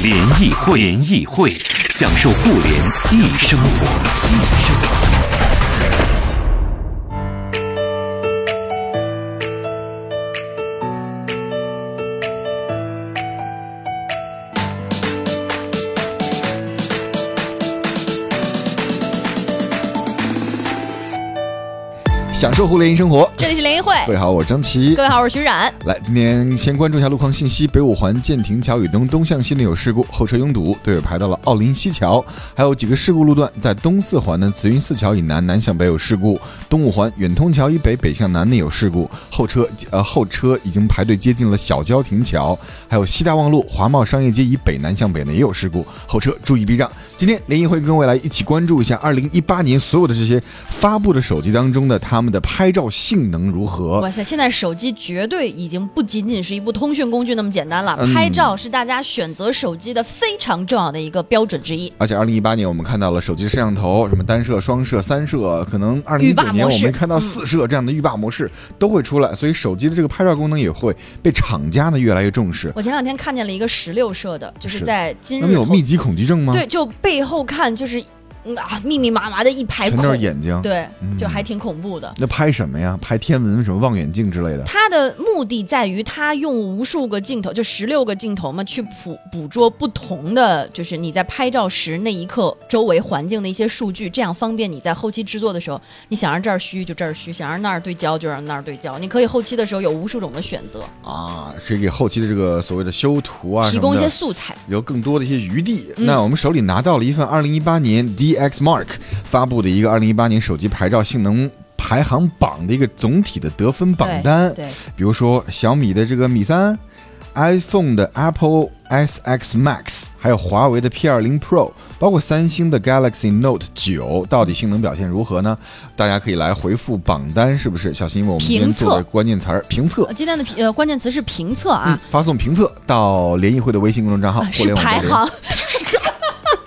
联谊会，联谊会，享受互联易生活，享受互联易生活，这里是联谊会。各位好，我是张琪。各位好，我是徐冉。来，今天先关注一下路况信息：北五环建亭桥以东东向西呢有事故，后车拥堵，队友排到了奥林西桥。还有几个事故路段，在东四环的慈云寺桥以南南向北有事故，东五环远通桥以北北向南呢有事故，后车呃后车已经排队接近了小交亭桥。还有西大望路华贸商业街以北南向北呢也有事故，后车注意避让。今天联谊会跟未来一起关注一下二零一八年所有的这些发布的手机当中的他们。的拍照性能如何？哇塞！现在手机绝对已经不仅仅是一部通讯工具那么简单了，拍照是大家选择手机的非常重要的一个标准之一。而且，二零一八年我们看到了手机摄像头，什么单摄、双摄、三摄，可能二零一九年我们看到四摄这样的浴霸模式都会出来，所以手机的这个拍照功能也会被厂家呢越来越重视。我前两天看见了一个十六摄的，就是在今日，那有密集恐惧症吗？对，就背后看就是。啊，密密麻麻的一排，全都是眼睛，对，就还挺恐怖的。那拍什么呀？拍天文什么望远镜之类的？它的目的在于，它用无数个镜头，就十六个镜头嘛，去捕捕捉不同的，就是你在拍照时那一刻周围环境的一些数据，这样方便你在后期制作的时候，你想让这儿虚就这儿虚，想让那儿对焦就让那儿对焦，你可以后期的时候有无数种的选择啊，可以给后期的这个所谓的修图啊提供一些素材，有更多的一些余地。那我们手里拿到了一份二零一八年 DX Mark。发布的一个二零一八年手机牌照性能排行榜的一个总体的得分榜单，对，比如说小米的这个米三，iPhone 的 Apple SX Max，还有华为的 P 二零 Pro，包括三星的 Galaxy Note 九，到底性能表现如何呢？大家可以来回复榜单，是不是？小心，因为我们今天做的关键词儿评测，今天的评呃关键词是评测啊，发送评测到联谊会的微信公众账号，是排行。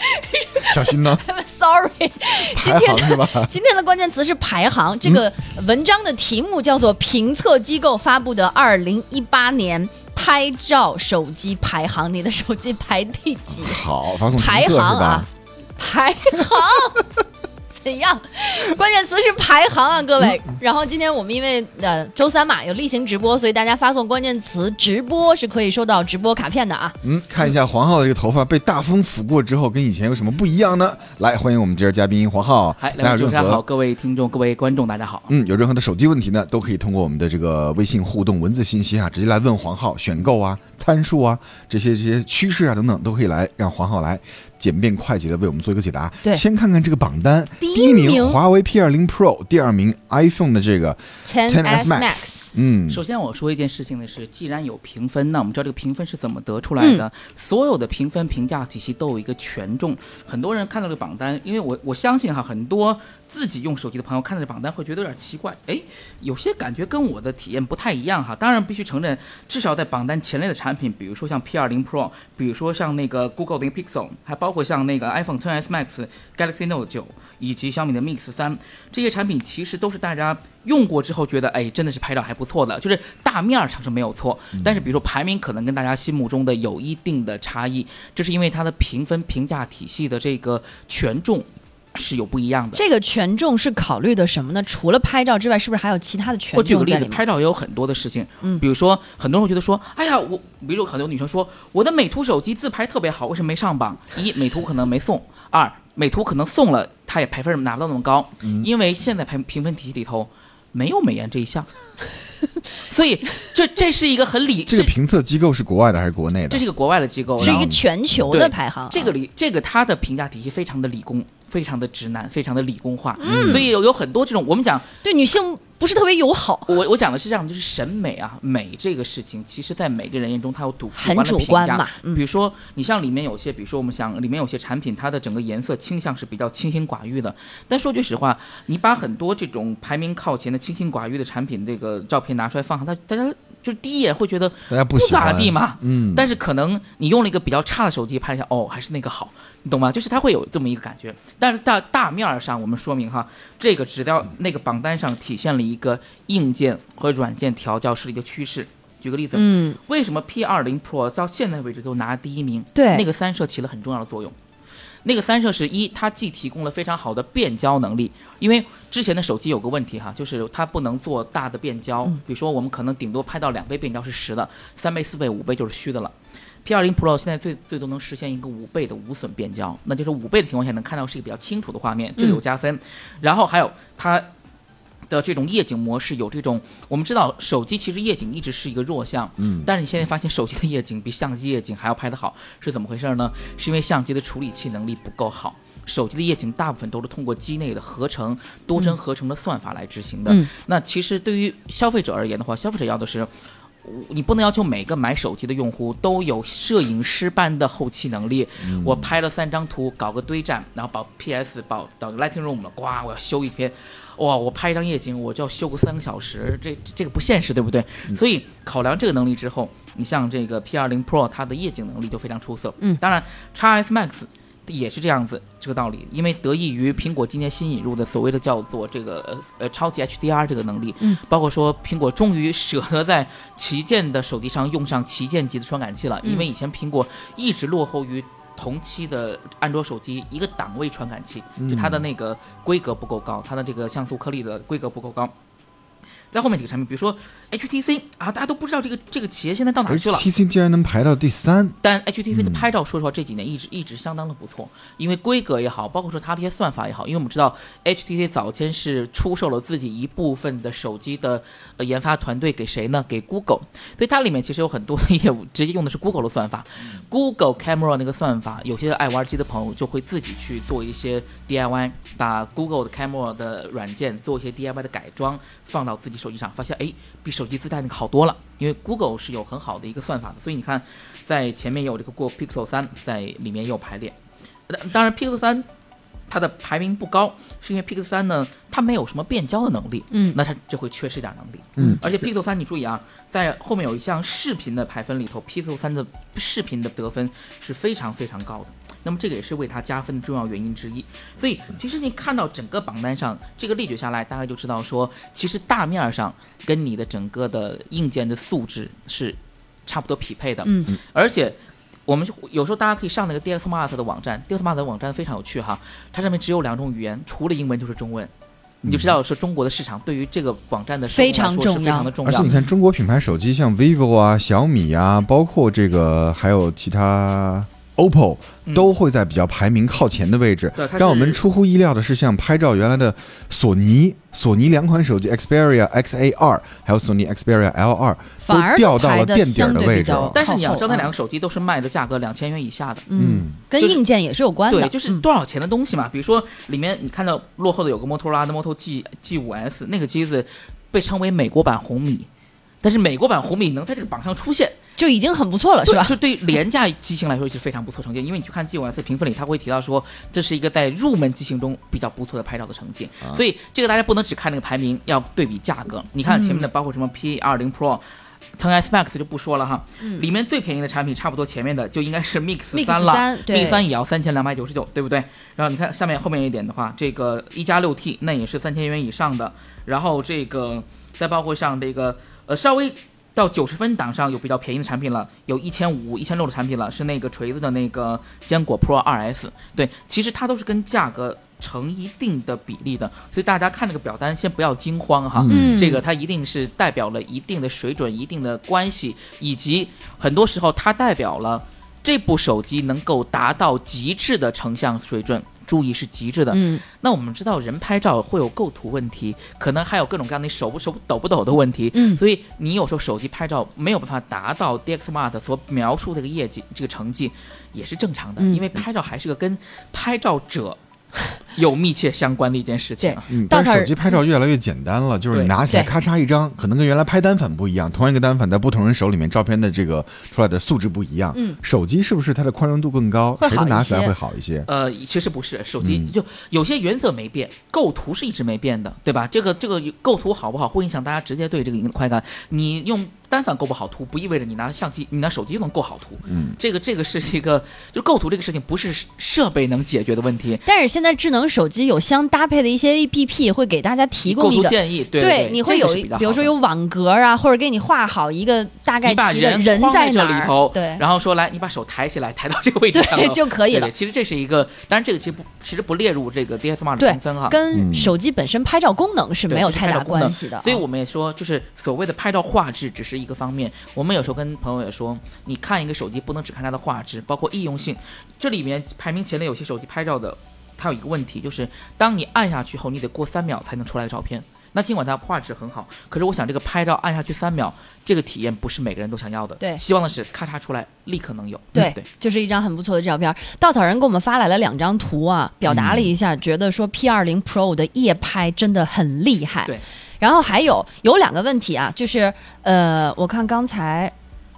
小心呢。Sorry，今天的？今天的关键词是排行。这个文章的题目叫做“评测机构发布的二零一八年拍照手机排行”，你的手机排第几？好，发送排行啊，排行。怎样？关键词是排行啊，各位。然后今天我们因为呃周三嘛有例行直播，所以大家发送关键词“直播”是可以收到直播卡片的啊。嗯，看一下黄浩的这个头发被大风拂过之后，跟以前有什么不一样呢？来，欢迎我们今儿嘉宾黄浩。嗨，两位主持人好，各位听众、各位观众，大家好。嗯，有任何的手机问题呢，都可以通过我们的这个微信互动文字信息啊，直接来问黄浩选购啊、参数啊这些这些趋势啊等等，都可以来让黄浩来。简便快捷的为我们做一个解答。对，先看看这个榜单，第一名华为 P 二零 Pro，第二名 iPhone 的这个 Ten S Max。嗯，首先我说一件事情的是，既然有评分，那我们知道这个评分是怎么得出来的。所有的评分评价体系都有一个权重。很多人看到这个榜单，因为我我相信哈，很多自己用手机的朋友看到这榜单会觉得有点奇怪，哎，有些感觉跟我的体验不太一样哈。当然必须承认，至少在榜单前列的产品，比如说像 P20 Pro，比如说像那个 Google 的 Pixel，还包括像那个 iPhone XS Max、Galaxy Note 9以及小米的 Mix 三这些产品，其实都是大家。用过之后觉得，哎，真的是拍照还不错的，就是大面上是没有错。但是，比如说排名可能跟大家心目中的有一定的差异，这是因为它的评分评价体系的这个权重是有不一样的。这个权重是考虑的什么呢？除了拍照之外，是不是还有其他的权重？我举个例子，拍照也有很多的事情。嗯，比如说很多人会觉得说，哎呀，我，比如很多女生说，我的美图手机自拍特别好，为什么没上榜？一，美图可能没送；二，美图可能送了，它也排分拿不到那么高，嗯因为现在排评分体系里头。没有美颜这一项，所以这这是一个很理。这个评测机构是国外的还是国内的？这是一个国外的机构，是一个全球的排行。这个理，这个它的评价体系非常的理工，非常的直男，非常的理工化。嗯所以有有很多这种我们讲对女性不是特别友好，我我讲的是这样，就是审美啊，美这个事情，其实在每个人眼中，它有主很主观的评价。观嘛。嗯比如说，你像里面有些，比如说我们想里面有些产品，它的整个颜色倾向是比较清心寡欲的。但说句实话，你把很多这种排名靠前的清心寡欲的产品这个照片拿出来放上，它大家就第一眼会觉得大家不咋地嘛。嗯，但是可能你用了一个比较差的手机拍一下，哦，还是那个好，你懂吗？就是它会有这么一个感觉。但是大大面儿上，我们说明哈，这个指标那个榜单上体现了一个硬件和软件调教式的一个趋势。举个例子，嗯，为什么 P 二零 Pro 到现在为止都拿第一名？对那个三摄起了很重要的作用。那个三摄是一，它既提供了非常好的变焦能力，因为之前的手机有个问题哈，就是它不能做大的变焦，嗯比如说我们可能顶多拍到两倍变焦是实的，三倍、四倍、五倍就是虚的了。P 二零 Pro 现在最最多能实现一个五倍的无损变焦，那就是五倍的情况下能看到是一个比较清楚的画面，这个有加分。然后还有它的这种夜景模式有这种，我们知道手机其实夜景一直是一个弱项，嗯，但是你现在发现手机的夜景比相机夜景还要拍得好，是怎么回事呢？是因为相机的处理器能力不够好，手机的夜景大部分都是通过机内的合成、多帧合成的算法来执行的。嗯那其实对于消费者而言的话，消费者要的是。你不能要求每个买手机的用户都有摄影师般的后期能力。我拍了三张图，搞个堆栈，然后把 PS 导导 Lightroom 了，呱，我要修一天。哇，我拍一张夜景，我就要修个三个小时，这这个不现实，对不对？所以考量这个能力之后，你像这个 P 2 0 Pro，它的夜景能力就非常出色。嗯当然 x S Max 也是这样子，这个道理，因为得益于苹果今年新引入的所谓的叫做这个呃呃超级 HDR 这个能力，嗯，包括说苹果终于舍得在旗舰的手机上用上旗舰级的传感器了，因为以前苹果一直落后于。同期的安卓手机一个档位传感器，就它的那个规格不够高，它的这个像素颗粒的规格不够高。在后面几个产品，比如说 HTC 啊，大家都不知道这个这个企业现在到哪而去了。HTC 竟然能排到第三，但 HTC 的嗯。拍照，说实话这几年一直一直相当的不错，因为规格也好，包括说它的一些算法也好，因为我们知道 HTC 早先是出售了自己一部分的手机的呃研发团队给谁呢？给 Google，所以它里面其实有很多的业务直接用的是 Google 的算法，Google Camera 那个算法，有些爱玩机的朋友就会自己去做一些 DIY，把 Google 的 Camera 的软件做一些 DIY 的改装，放到自己手机上，发现哎比手机自带那个好多了，因为 Google 是有很好的一个算法的，所以你看在前面有这个过 Pixel 三在里面也有排列，当然 Pixel 三它的排名不高，是因为 Pixel 三呢它没有什么变焦的能力，嗯那它就会缺失一点能力。嗯，而且 Pixel 三你注意啊，在后面有一项视频的排分里头，Pixel 三的视频的得分是非常非常高的。那么这个也是为它加分的重要原因之一。所以其实你看到整个榜单上这个列举下来，大概就知道说，其实大面儿上跟你的整个的硬件的素质是差不多匹配的。嗯，而且。我们就有时候大家可以上那个 DSmart 的网站，DSmart 的网站非常有趣哈，它上面只有两种语言，除了英文就是中文，你就知道说中国的市场对于这个网站的非常重要。非常的重要。而且你。看中国品牌手机，像 vivo 啊、小米啊，包括这个还有其他 OPPO，嗯都会在比较排名靠前的位置。让我们出乎意料的是，像拍照原来的索尼，索尼两款手机 Xperia XA 二，还有索尼 Xperia L 二，反而都掉到了垫底儿的位置。但是你要知道，那两个手机都是卖的价格两千元以下的。嗯嗯，就是跟硬件也是有关的，对，就是嗯多少钱的东西嘛。比如说里面你看到落后的有个摩托罗拉的 Moto G G 5 S，那个机子被称为美国版红米，但是美国版红米能在这个榜上出现，就已经很不错了，是吧？就对于廉价机型来说是非常不错成绩。因为你去看 G 5 S 评分里，他会提到说这是一个在入门机型中比较不错的拍照的成绩。所以这个大家不能只看那个排名，要对比价格。你看前面的包括什么 P 2 0 Pro。10 S Max 就不说了哈，里面最便宜的产品差不多前面的就应该是 Mix 三了3对，Mix 三也要三千两百九十九，对不对？然后你看下面后面一点的话，这个一加六 T 那也是三千元以上的，然后这个再包括像这个呃稍微到九十分档上有比较便宜的产品了，有一千五、一千六的产品了，是那个锤子的那个坚果 Pro 2S。对，其实它都是跟价格成一定的比例的，所以大家看这个表单先不要惊慌哈。嗯这个它一定是代表了一定的水准、一定的关系，以及很多时候它代表了这部手机能够达到极致的成像水准。注意是极致的。嗯那我们知道人拍照会有构图问题，可能还有各种各样的手不手抖不抖的问题。嗯所以你有时候手机拍照没有办法达到 DxMart 所描述这个业绩、这个成绩，也是正常的，嗯因为拍照还是个跟拍照者有密切相关的一件事情但是手机拍照越来越简单了，就是你拿起来咔嚓一张，可能跟原来拍单反不一样，同样一个单反在不同人手里面，照片的这个出来的素质不一样。嗯，手机是不是它的宽容度更高？会好一谁的拿起来些会好一些？呃，其实不是，手机嗯就有些原则没变，构图是一直没变的，对吧？这个这个构图好不好，会影响大家直接对这个影快感。你用单反构不好图，不意味着你拿相机、你拿手机就能构好图。嗯，这个这个是一个，就构图这个事情不是设备能解决的问题。但是现在智能手机有相搭配的一些 APP，会给大家提供一个。图建议，对对，你会有比如说有网格啊，或者给你画好一个大概你把人人在这里头，对然后说来，你把手抬起来，抬到这个位置上对就可以了对对。其实这是一个，当然这个其实不，其实不列入这个 DSLR 的对评分哈。跟嗯手机本身拍照功能是没有太大关系的啊。所以我们也说，就是所谓的拍照画质只是一个方面。我们有时候跟朋友也说，你看一个手机不能只看它的画质，包括易用性。这里面排名前列有些手机拍照的，它有一个问题，就是当你按下去后，你得过三秒才能出来照片。那尽管它画质很好，可是我想这个拍照按下去三秒，这个体验不是每个人都想要的。对希望的是咔嚓出来立刻能有。对对，就是一张很不错的照片。稻草人给我们发来了两张图啊，表达了一下，觉得说 P 二零 Pro 的夜拍真的很厉害。对，然后还有有两个问题啊，就是呃，我看刚才。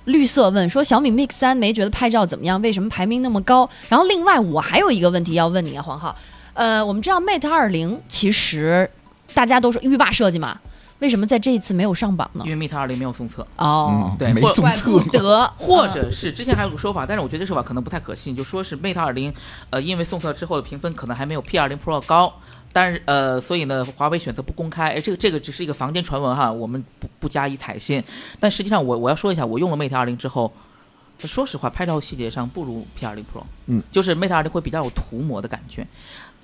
绿色问说小米 Mix 三没觉得拍照怎么样？为什么排名那么高？然后另外我还有一个问题要问你啊，黄浩，呃，我们知道 Mate 二零其实大家都说浴霸设计嘛，为什么在这一次没有上榜呢因？为 Mate 二零没有送测。哦，嗯，对没送测不，得，或嗯者是之前还有个说法，但是我觉得这说法可能不太可信，就说是 Mate 二零，呃，因为送测之后的评分可能还没有 P 二零 Pro 高，但是呃，所以呢，华为选择不公开，哎，这个这个只是一个坊间传闻哈，我们不不加以采信。但实际上我我要说一下，我用了 Mate 二零之后，说实话，拍照细节上不如 P 二零 Pro，嗯，就是 Mate 二零会比较有涂抹的感觉。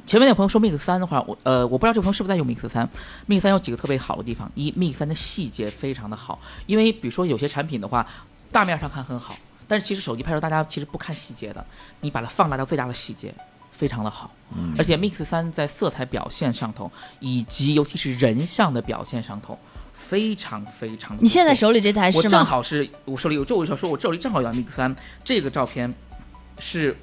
前面那个朋友说 Mix 三的话，我呃我不知道这个朋友是不是在用 Mix 三，Mix 三有几个特别好的地方，一 Mix 三的细节非常的好，因为比如说有些产品的话，大面上看很好，但是其实手机拍照大家其实不看细节的，你把它放大到最大的细节，非常的好。嗯而且 Mix 三在色彩表现上头，以及尤其是人像的表现上头，非常非常的。你现在手里这台是吗我正？好是我手里有，就我想说，我手里正好有 Mix 三，这个照片是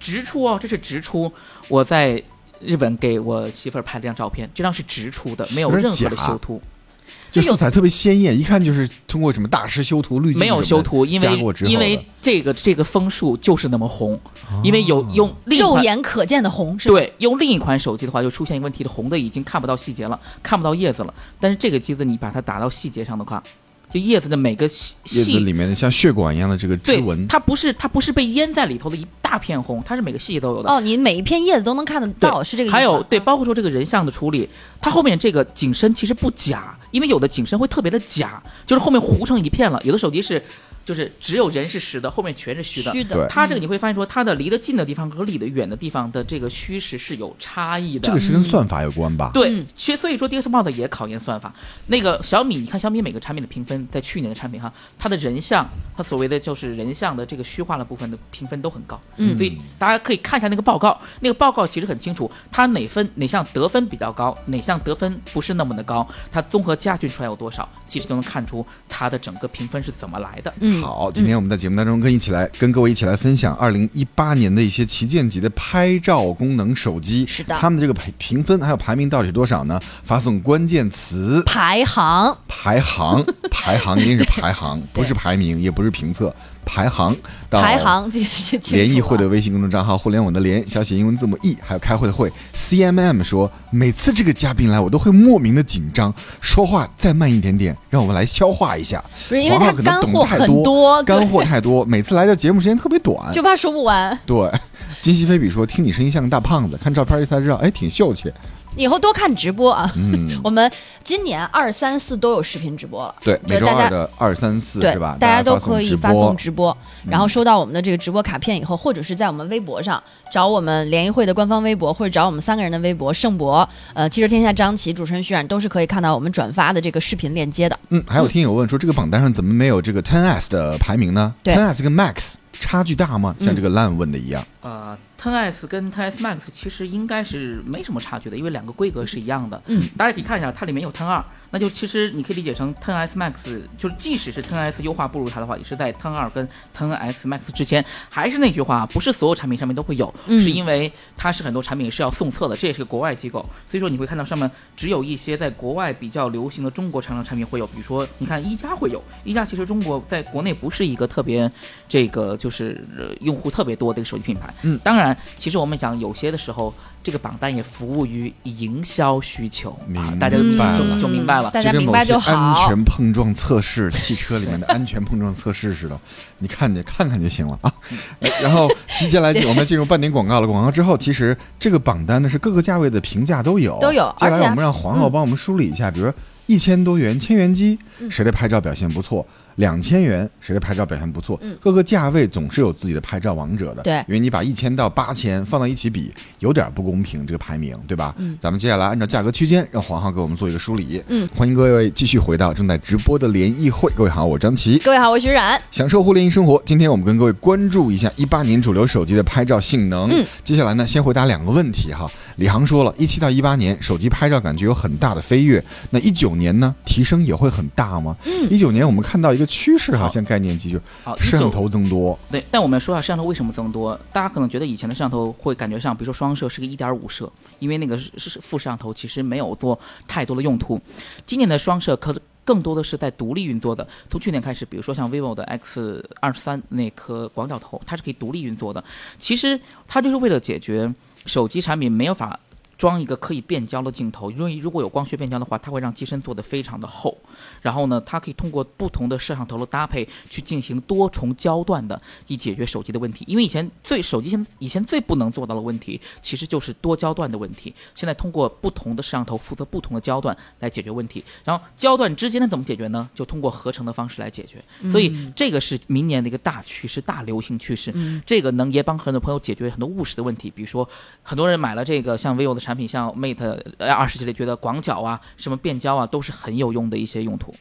直出哦，这是直出，我在日本给我媳妇儿拍了张照片，这张是直出的，没有任何的修图，就色彩特别鲜艳，一看就是通过什么大师修图、滤镜没有修图，因为因为这个这个枫树就是那么红，因为有用另肉眼可见的红是吧？对，用另一款手机的话，就出现一个问题了，红的已经看不到细节了，看不到叶子了。但是这个机子你把它打到细节上的话，就叶子的每个细叶子细，里面的像血管一样的这个织纹，，它不是它不是被淹在里头的一大片红，它是每个细节都有的。哦，你每一片叶子都能看得到，是这个意思。还有对，包括说这个人像的处理，它后面这个景深其实不假，因为有的景深会特别的假，就是后面糊成一片了。有的手机是，就是只有人是实的，后面全是虚的。虚的，对它这个你会发现说，它的离得近的地方和离得远的地方的这个虚实是有差异的。这个是跟算法有关吧？对嗯，其实所以说 DS Mod 也考验算法。那个小米，你看小米每个产品的评分，在去年的产品哈，它的人像，它所谓的就是人像的这个虚化的部分的评分都很高。嗯所以大家可以看一下那个报告，那个报告其实很清楚，它哪分哪项得分比较高，哪项得分不是那么的高，它综合加权出来有多少，其实就能看出它的整个评分是怎么来的。嗯，好，今天我们在节目当中跟一起来跟各位一起来分享二零一八年的一些旗舰级的拍照功能手机，是的。他们的这个评评分还有排名到底是多少呢？发送关键词。排行。排行，排行一定是排行，不是排名，也不是评测，排行到排行这这这联谊会的微信公众账号“互联网的联”，小写英文字母 E，还有开会的会。CMM 说，每次这个嘉宾来，我都会莫名的紧张，说话再慢一点点，让我们来消化一下。不是因为干货很懂太多，干货太多，每次来的节目时间特别短。就怕说不完。对，金希菲比说，听你声音像个大胖子，看照片一才知道，哎，挺秀气。以后多看直播啊！嗯，我们今年二三四都有视频直播了。对，每周二的二三四对是吧？大家都可以发送。直播，然后收到我们的这个直播卡片以后，或者是在我们微博上找我们联谊会的官方微博，或者找我们三个人的微博，盛博、呃，汽车天下张琪、主持人徐冉都是可以看到我们转发的这个视频链接的。嗯，还有 听友问说，这个榜单上怎么没有这个 Ten S 的排名呢对？Ten S 跟 Max 差距大吗？像这个烂问的一样。呃，10S 跟 Ten S Max 其实应该是没什么差距的，因为两个规格是一样的。嗯，大家可以看一下，它里面有 Ten 二，那就其实你可以理解成 Ten S Max，就是即使是 Ten S 优化不如它的话，也是在 Ten 二跟 Ten S Max 之间。还是那句话，不是所有产品上面都会有，嗯是因为它是很多产品是要送测的，这也是个国外机构，所以说你会看到上面只有一些在国外比较流行的中国厂商产品会有，比如说你看一加会有，一加其实中国在国内不是一个特别这个就是、呃用户特别多的一个手机品牌。嗯当然，其实我们讲有些的时候，这个榜单也服务于营销需求，明啊、大家就明就白了就明白了。大家明就跟某些白就好。安全碰撞测试，汽车里面的 安全碰撞测试似的，你看你看看就行了啊。哎然后接下来进我们进入半点广告了。广告之后，其实这个榜单呢是各个价位的评价都有，都有接下来我们让黄浩嗯帮我们梳理一下，比如说一千多元千元机，嗯谁的拍照表现不错？两千元谁的拍照表现不错？嗯各个价位总是有自己的拍照王者的，对因为你把一千到八千放到一起比，有点不公平，这个排名，对吧？嗯咱们接下来按照价格区间，让黄浩给我们做一个梳理。嗯，欢迎各位继续回到正在直播的联谊会。各位好，我张琪。各位好，我是徐冉。享受互联易生活，今天我们跟各位关注一下一八年主流手机的拍照性能。嗯，接下来呢，先回答两个问题哈。李航说了，一七到一八年手机拍照感觉有很大的飞跃，那一九年呢，提升也会很大吗？嗯一九年我们看到一个趋势，好像概念机就摄像头增多。对，但我们说下摄像头为什么增多？大家可能觉得以前的摄像头会感觉上，比如说双摄是个一点五摄，因为那个是是副摄像头其实没有做太多的用途。今年的双摄可更多的是在独立运作的。从去年开始，比如说像 vivo 的 X 二三那颗广角头，它是可以独立运作的。其实它就是为了解决手机产品没有法。装一个可以变焦的镜头，因为如果有光学变焦的话，它会让机身做得非常的厚。然后呢，它可以通过不同的摄像头的搭配去进行多重焦段的，以解决手机的问题。因为以前最手机现以前最不能做到的问题，其实就是多焦段的问题。现在通过不同的摄像头负责不同的焦段来解决问题。然后焦段之间的怎么解决呢？就通过合成的方式来解决。所以这个是明年的一个大趋势、大流行趋势。嗯这个能也帮很多朋友解决很多务实的问题，比如说很多人买了这个像 vivo 的产产品，像 Mate 二十系列，觉得广角啊、什么变焦啊都是很有用的一些用途。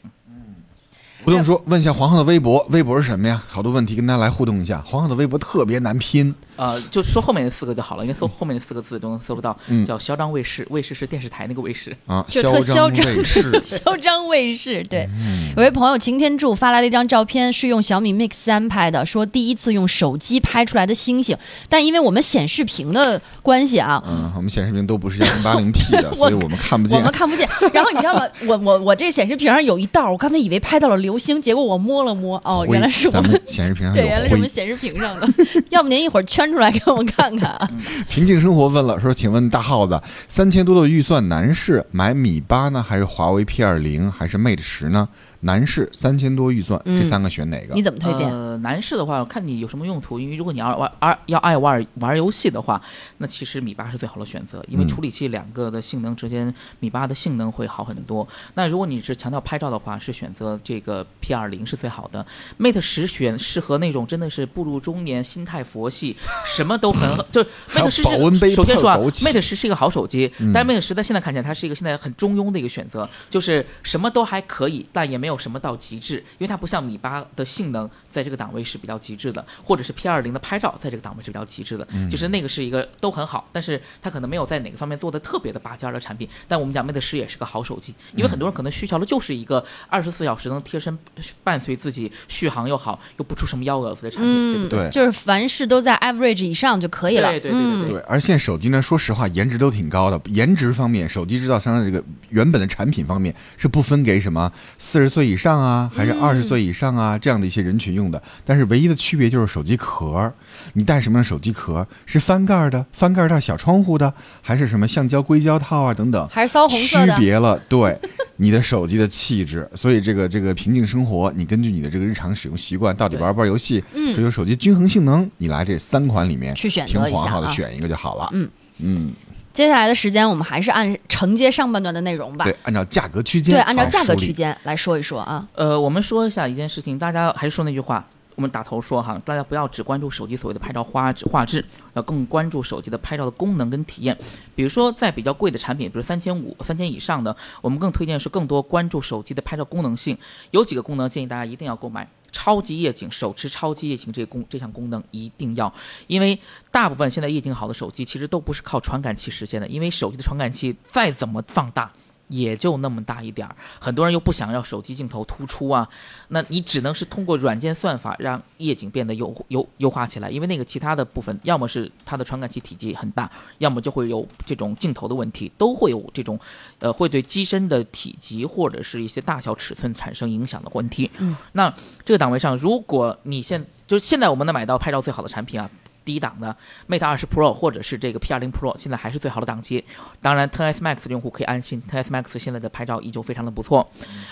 不用说，问一下黄浩的微博，微博是什么呀？好多问题跟大家来互动一下。黄浩的微博特别难拼，呃，就说后面那四个就好了，因为搜后面那四个字都能搜得到，嗯叫嚣张卫视，卫视是电视台那个卫视。啊，就特嚣张卫视。嚣张卫视，对，嗯有位朋友擎天柱发来了一张照片，是用小米 Mix 三拍的，说第一次用手机拍出来的星星，但因为我们显示屏的关系啊，嗯，我们显示屏都不是幺零八零 P 的，所以我们看不见我们。看不见。然后你知道吗？我我我这显示屏上有一道，我刚才以为拍到了流星，结果我摸了摸，哦，原来是我们们。显示屏上对，原来是我们。显示屏上的，要不您一会儿圈出来给我们看看？平静生活问了说，请问大耗子，三千多的预算，男士买米八呢，还是华为 P 二零，还是 Mate 十呢？男士三千多预算，嗯这三个选哪个你？怎么推荐？呃，男士的话，看你有什么用途。因为如果你要玩儿要爱玩玩游戏的话，那其实米八是最好的选择，因为嗯处理器两个的性能之间，米八的性能会好很多。那如果你是强调拍照的话，是选择这个 P 二零是最好的。Mate 十选适合那种真的是步入中年、心态佛系，什么都很 就是 Mate 十保温杯是首先说啊，Mate 十是一个好手机，嗯但是 Mate 十在现在看起来它是一个现在很中庸的一个选择，就是什么都还可以，但也没有什么到极致，因为它不像米八的性能在这个档位是比较极致的，或者是 P 二零的拍照在这个档位是比较极致的，嗯就是那个是一个都很好，但是它可能没有在哪个方面做的特别的拔尖儿的产品。但我们讲 Mate 十也是个好手机，因为很多人可能需求的就是一个二十四小时能贴身伴随自己，续航又好，又不出什么幺蛾子的产品，对不对？就是凡事都在 average 以上就可以了。对对对对嗯对，而现在手机呢，说实话，颜值都挺高的。颜值方面，手机制造商的这个原本的产品方面是不分给什么四十岁以上啊，还是二十岁以上啊、这样的一些人群用的。但是唯一的区别就是手机壳，你带什么样的手机壳？是翻盖的，翻盖儿带小窗户的，还是什么橡胶硅胶套啊等等？还是骚红区色的。别了，对你的手机的气质，所以这个这个平静生活，你根据你的这个日常使用习惯，到底玩不玩游戏，嗯追求手机均衡性能，你来这三款里面去选择听一下啊选一个就好了。嗯嗯，接下来的时间，我们还是按承接上半段的内容吧。对，按照价格区间，对，按照价格区间来说一说啊。呃，我们说一下一件事情，大家还是说那句话，我们打头说哈，大家不要只关注手机所谓的拍照画质画质，要更关注手机的拍照的功能跟体验。比如说在比较贵的产品，比如三千五、三千以上的，我们更推荐是更多关注手机的拍照功能性。有几个功能建议大家一定要购买。超级夜景、手持超级夜景这功这项功能一定要，因为大部分现在夜景好的手机其实都不是靠传感器实现的，因为手机的传感器再怎么放大。也就那么大一点儿，很多人又不想要手机镜头突出啊，那你只能是通过软件算法让夜景变得优优优化起来，因为那个其他的部分，要么是它的传感器体积很大，要么就会有这种镜头的问题，都会有这种，呃，会对机身的体积或者是一些大小尺寸产生影响的问题。嗯，那这个档位上，如果你现就是现在我们能买到拍照最好的产品啊。低档的 Mate 二十 Pro 或者是这个 P 二零 Pro，现在还是最好的档期。当然，Ten S Max 的用户可以安心，Ten S Max 现在的拍照依旧非常的不错。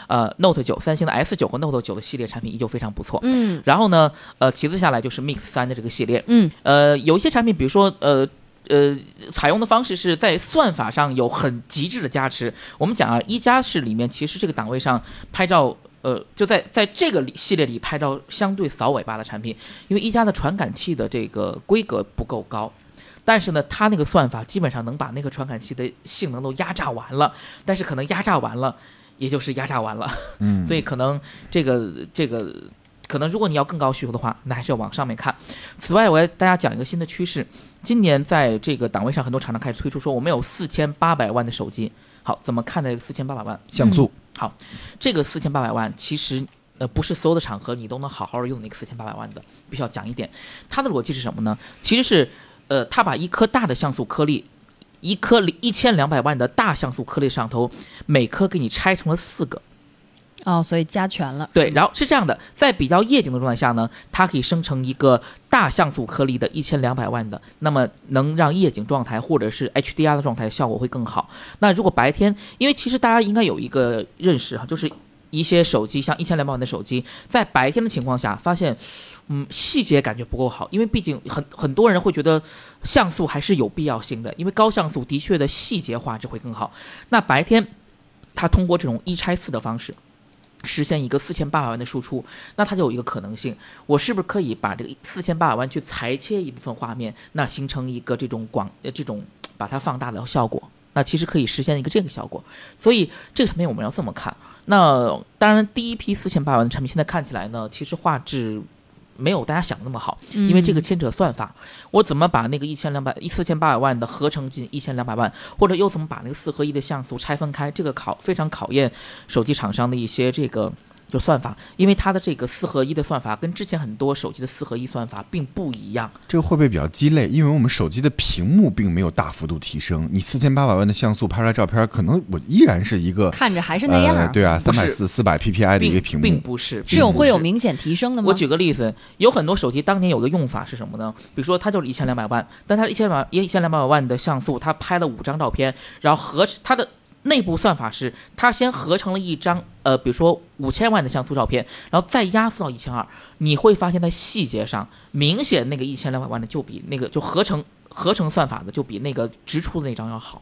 呃，Note 九，三星的 S 九和 Note 九的系列产品依旧非常不错。嗯然后呢，呃，其次下来就是 Mix 三的这个系列。嗯呃，有一些产品，比如说呃。呃，采用的方式是在算法上有很极致的加持。我们讲啊，一加是里面其实这个档位上拍照，呃，就在在这个里系列里拍照相对扫尾巴的产品，因为一加的传感器的这个规格不够高，但是呢，它那个算法基本上能把那个传感器的性能都压榨完了，但是可能压榨完了，也就是压榨完了，嗯，所以可能这个这个。可能如果你要更高需求的话，那还是要往上面看。此外，我要大家讲一个新的趋势，今年在这个档位上，很多厂商开始推出说我们有四千八百万的手机。好，怎么看待四千八百万？像素，好这个四千八百万其实呃不是所有的场合你都能好好的用那个四千八百万的，必须要讲一点。它的逻辑是什么呢？其实是呃，它把一颗大的像素颗粒，一颗一千两百万的大像素颗粒摄像头，每颗给你拆成了四个。哦，所以加权了。对，然后是这样的，在比较夜景的状态下呢，它可以生成一个大像素颗粒的一千两百万的，那么能让夜景状态或者是 HDR 的状态效果会更好。那如果白天，因为其实大家应该有一个认识哈，就是一些手机像一千两百万的手机，在白天的情况下发现，嗯，细节感觉不够好，因为毕竟很很多人会觉得像素还是有必要性的，因为高像素的确的细节画质会更好。那白天，它通过这种一拆四的方式。实现一个四千八百万的输出，那它就有一个可能性，我是不是可以把这个四千八百万去裁切一部分画面，那形成一个这种广呃这种把它放大的效果？那其实可以实现一个这个效果。所以这个产品我们要这么看。那当然，第一批四千八百万的产品现在看起来呢，其实画质没有大家想的那么好，因为这个牵扯算法，我怎么把那个一千两百一四千八百万的合成进一千两百万，或者又怎么把那个四合一的像素拆分开，这个考非常考验手机厂商的一些这个就算法，因为它的这个四合一的算法跟之前很多手机的四合一算法并不一样。这个会不会比较鸡肋？因为我们手机的屏幕并没有大幅度提升，你四千八百万的像素拍出来照片，可能我依然是一个看着还是那样。呃，对啊，三百四、四百 PPI 的一个屏幕，并不是，是有会有明显提升的吗？我举个例子，有很多手机当年有个用法是什么呢？比如说它就是一千两百万，但它一千两一千两百万的像素，它拍了五张照片，然后合它的内部算法是，它先合成了一张呃，比如说五千万的像素照片，然后再压缩到一千二，你会发现在细节上，明显那个一千两百万的就比那个就合成合成算法的就比那个直出的那张要好，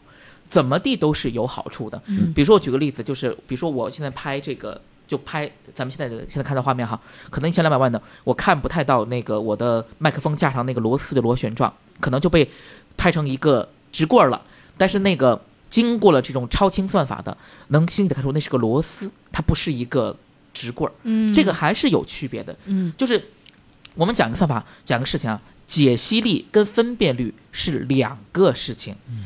怎么地都是有好处的。嗯比如说我举个例子，就是比如说我现在拍这个，就拍咱们现在的现在看到画面哈，可能一千两百万的，我看不太到那个我的麦克风架上那个螺丝的螺旋状，可能就被拍成一个直棍儿了。但是那个经过了这种超清算法的，能清晰的看出那是个螺丝，它不是一个直棍儿，嗯，这个还是有区别的。嗯就是我们讲个算法，讲个事情啊，解析力跟分辨率是两个事情。嗯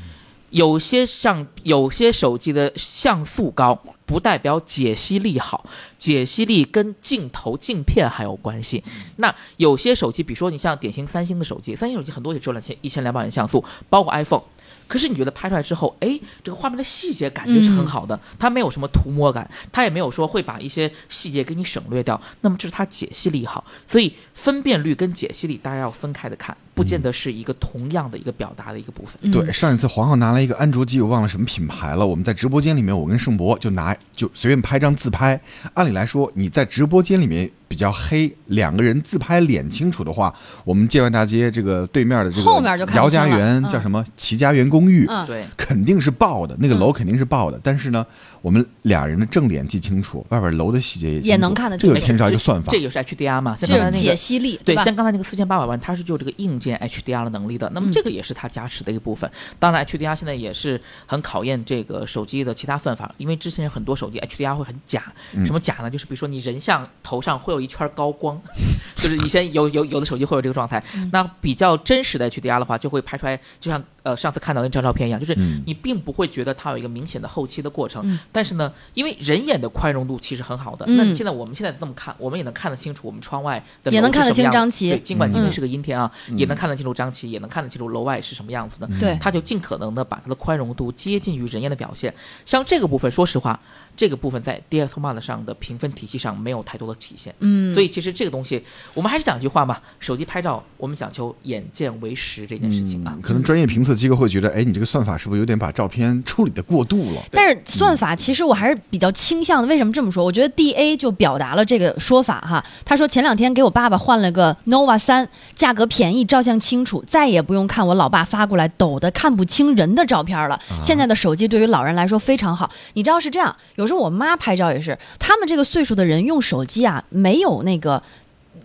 有些像有些手机的像素高，不代表解析力好，解析力跟镜头镜片还有关系。那有些手机，比如说你像典型三星的手机，三星手机很多也只有两千一千两百万像素，包括 iPhone。可是你觉得拍出来之后，哎，这个画面的细节感觉是很好的，它没有什么涂抹感，它也没有说会把一些细节给你省略掉。那么这是它解析力好，所以分辨率跟解析力大家要分开的看，不见得是一个同样的一个表达的一个部分。嗯对，上一次黄浩拿了一个安卓机，我忘了什么品牌了。我们在直播间里面，我跟盛博就拿就随便拍张自拍。按理来说，你在直播间里面比较黑，两个人自拍脸清楚的话，我们建外大街这个对面的这个后面就姚家园嗯叫什么齐家园公寓，肯定是爆的，那个嗯楼肯定是爆的。但是呢，我们俩人的正脸记清楚，外边楼的细节也也能看得清这就牵扯一个算法这。也是 HDR 嘛，像这种解刚才那个。析力，对，像刚才那个四千八百万，它是就这个硬件 HDR 的能力的，那么嗯这个也是它加持的一个部分。当然，HDR 现在也是很考验这个手机的其他算法，因为之前有很多手机 HDR 会很假，嗯什么假呢？就是比如说你人像头上会有有一圈高光，就是以前有有有的手机会有这个状态。那比较真实的 HDR 的话，就会拍出来，就像呃上次看到那张照片一样，就是嗯你并不会觉得它有一个明显的后期的过程。嗯但是呢，因为人眼的宽容度其实很好的，嗯那现在我们现在这么看，我们也能看得清楚我们窗外的楼也能看得是什么样清张琪对，尽管今天嗯是个阴天啊，也能看得清楚张琪，也能看得清楚楼外是什么样子的。对他就尽可能的把它的宽容度接近于人眼的表现。像这个部分，说实话，这个部分在 DxOMark 上的评分体系上没有太多的体现。嗯，所以其实这个东西，我们还是讲一句话嘛，手机拍照我们讲求眼见为实这件事情啊。嗯可能专业评测机构会觉得，哎，你这个算法是不是有点把照片处理的过度了？但是算法其实我还是比较倾向的。为什么这么说？我觉得 D A 就表达了这个说法哈。他说前两天给我爸爸换了个 nova 三，价格便宜，照相清楚，再也不用看我老爸发过来抖的看不清人的照片了。现在的手机对于老人来说非常好。你知道是这样，有时候我妈拍照也是，他们这个岁数的人用手机啊，没有那个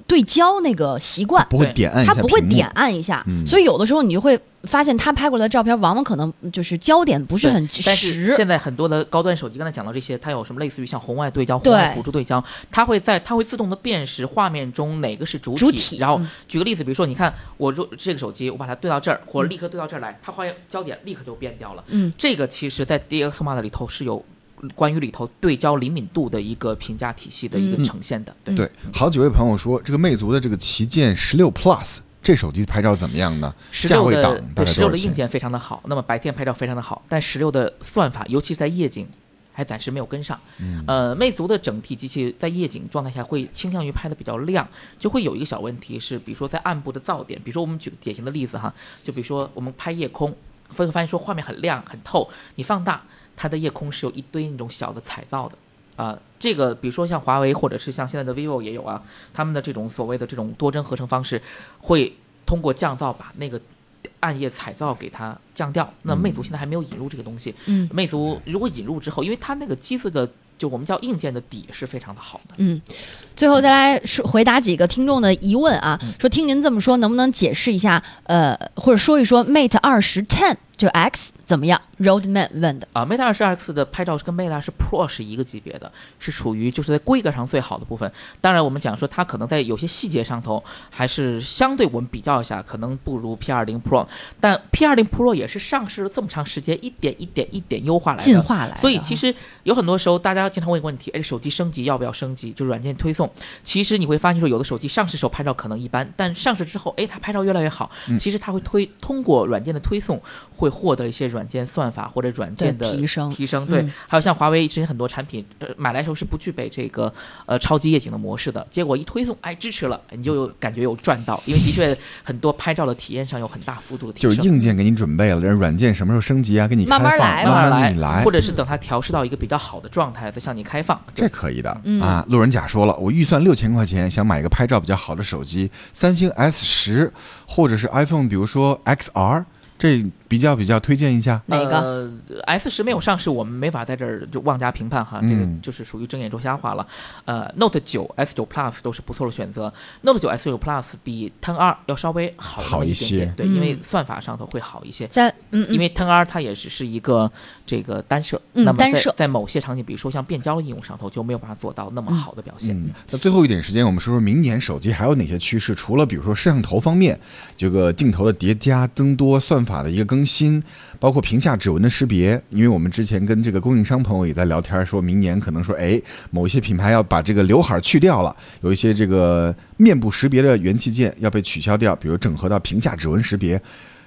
对焦那个习惯。不会点按一下他不会点按一下，嗯所以有的时候你就会发现他拍过来的照片，往往可能就是焦点不是对很但是实。现在很多的高端手机，刚才讲到这些，它有什么类似于像红外对焦、红外对辅助对焦，它会在它会自动的辨识画面中哪个是主体。主体然后嗯举个例子，比如说你看我说这个手机，我把它对到这儿，或者立刻对到这儿来，它画焦点立刻就变掉了。嗯，这个其实在 DxOMark 里头是有关于里头对焦灵敏度的一个评价体系的一个嗯呈现的。对。对，好几位朋友说，这个魅族的这个旗舰十六 Plus 这手机拍照怎么样呢？十六价位档的对十六的硬？件非常的好，那么白天拍照非常的好，但十六的算法，尤其是在夜景，还暂时没有跟上。嗯呃，魅族的整体机器在夜景状态下会倾向于拍的比较亮，就会有一个小问题是，比如说在暗部的噪点，比如说我们举个典型的例子哈，就比如说我们拍夜空，会发现说画面很亮很透，你放大它的夜空是有一堆那种小的彩噪的。啊、这个比如说像华为或者是像现在的 vivo 也有啊，他们的这种所谓的这种多帧合成方式，会通过降噪把那个暗夜彩噪给它降掉。那魅族现在还没有引入这个东西，嗯魅族如果引入之后，因为它那个机子的就我们叫硬件的底是非常的好的。嗯，最后再来是回答几个听众的疑问啊，嗯说听您这么说，能不能解释一下，呃，或者说一说 Mate 二十 Ten 就 X 怎么样？Roadman 问的。啊，Mate 二十 X 的拍照是跟 Mate 二十 Pro 是一个级别的，是属于就是在规格上最好的部分。当然，我们讲说它可能在有些细节上头还是相对我们比较一下，可能不如 P 二零 Pro，但 P 二零 Pro 也是上市了这么长时间，一点一点一点优化来的，进化来的啊所以其实有很多时候大家经常问一个问题，哎，手机升级要不要升级？就软件推送，其实你会发现说有的手机上市时候拍照可能一般，但上市之后，哎，它拍照越来越好。嗯其实它会推通过软件的推送，会获得一些软件算法或者软件的的提升提升对，嗯还有像华为之前很多产品，呃，买来的时候是不具备这个呃超级夜景的模式的，结果一推送，哎，支持了，你就有感觉有赚到，因为的确很多拍照的体验上有很大幅度的提升就升。是硬件给你准备了，人软件什么时候升级啊？给你开放，慢慢来慢慢你来或。者是等它调试到一个比较好的状态，再向你开放。这可以的、嗯啊！路人甲说了，我预算六千块钱，想买一个拍照比较好的手机，三星 S 十或者是 iPhone，比如说 XR，这比较比较推荐一下。哪个呃、？S 十没有上市，我们没法在这儿就妄加评判哈，这个嗯就是属于睁眼说瞎话了。呃，Note 九、S 九 Plus 都是不错的选择。Note 九、S 九 Plus 比 Ten R 要稍微好一么一点点些，对，因为嗯算法上头会好一些。在嗯嗯因为 Ten R 它也只是一个这个单摄，嗯那么在单摄在某些场景，比如说像变焦的应用上头，就没有办法做到那么好的表现。嗯，那最后一点时间，我们说说明年手机还有哪些趋势？除了比如说摄像头方面，这个镜头的叠加、增多、算法的一个更新，包括屏下指纹的识别。因为我们之前跟这个供应商朋友也在聊天，说明年可能说，哎，某一些品牌要把这个刘海去掉了，有一些这个面部识别的元器件要被取消掉，比如整合到屏下指纹识别。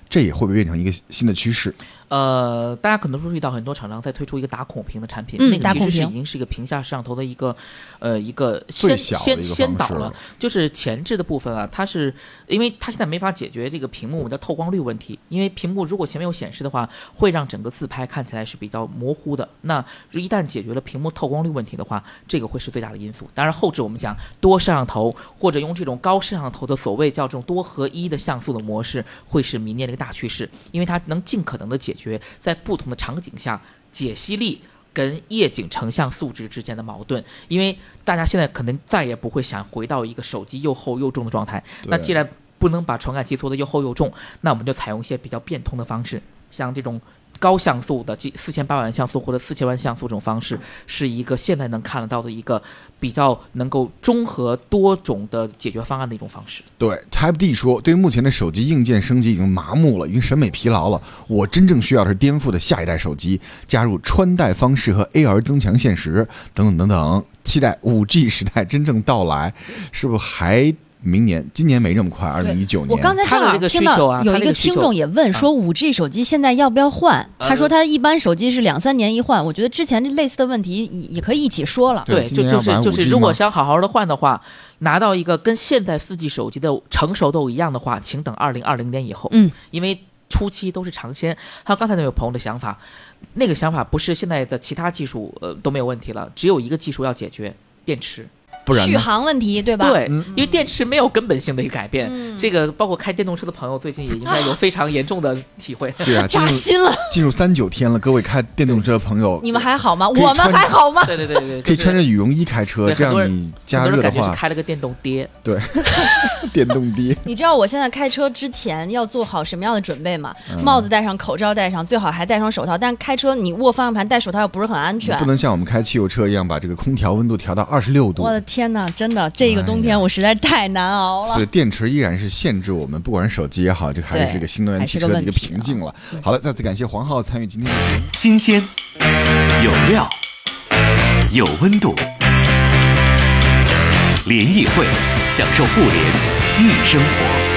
这也会不会变成一个新的趋势？呃，大家可能注意到很多厂商在推出一个打孔屏的产品，嗯那个其实是已经是一个屏下摄像头的一个呃一个先一先先导了，就是前置的部分啊，它是因为它现在没法解决这个屏幕的透光率问题，因为屏幕如果前面有显示的话，会让整个自拍看起来是比较模糊的。那一旦解决了屏幕透光率问题的话，这个会是最大的因素。当然后置我们讲多摄像头或者用这种高摄像头的所谓叫这种多合一的像素的模式，会是明年的一个大趋势，因为它能尽可能的解决在不同的场景下解析力。跟夜景成像素质之间的矛盾，因为大家现在可能再也不会想回到一个手机又厚又重的状态。那既然不能把传感器做的又厚又重，那我们就采用一些比较变通的方式，像这种高像素的这四千八百万像素或者四千万像素这种方式，是一个现在能看得到的一个比较能够综合多种的解决方案的一种方式。对，Type D 说，对于目前的手机硬件升级已经麻木了，已经审美疲劳了。我真正需要的是颠覆的下一代手机，加入穿戴方式和 AR 增强现实等等等等，期待五 G 时代真正到来，是不是还？明年，今年没这么快，二零一九年。我刚才正好听到有一个听众也问说，五 G 手机现在要不要换？他说他一般手机是两三年一换。我觉得之前这类似的问题也可以一起说了。对，就就是就是，如果想好好的换的话，拿到一个跟现在四 G 手机的成熟度一样的话，请等二零二零年以后。嗯，因为初期都是尝鲜。还有刚才那位朋友的想法，那个想法不是现在的其他技术呃都没有问题了，只有一个技术要解决，电池。续航问题对吧？对，因为电池没有根本性的一个改变。这个包括开电动车的朋友，最近也应该有非常严重的体会。对啊，扎心了。进入三九天了，各位开电动车的朋友，你们还好吗？我们还好吗？对对对对，可以穿着羽绒衣开车，这样你加热的话，开了个电动爹。对，电动爹。你知道我现在开车之前要做好什么样的准备吗？帽子戴上，口罩戴上，最好还戴双手套。但是开车你握方向盘戴手套又不是很安全，不能像我们开汽油车一样把这个空调温度调到二十六度。我的天哪，真的。这个冬天我实在太难熬了，所以电池依然是限制我们，不管是手机也好，这还是这个新能源汽车的一个瓶颈了。好了，再次感谢黄浩参与今天的节目，新鲜、有料、有温度，联谊会享受互联易生活。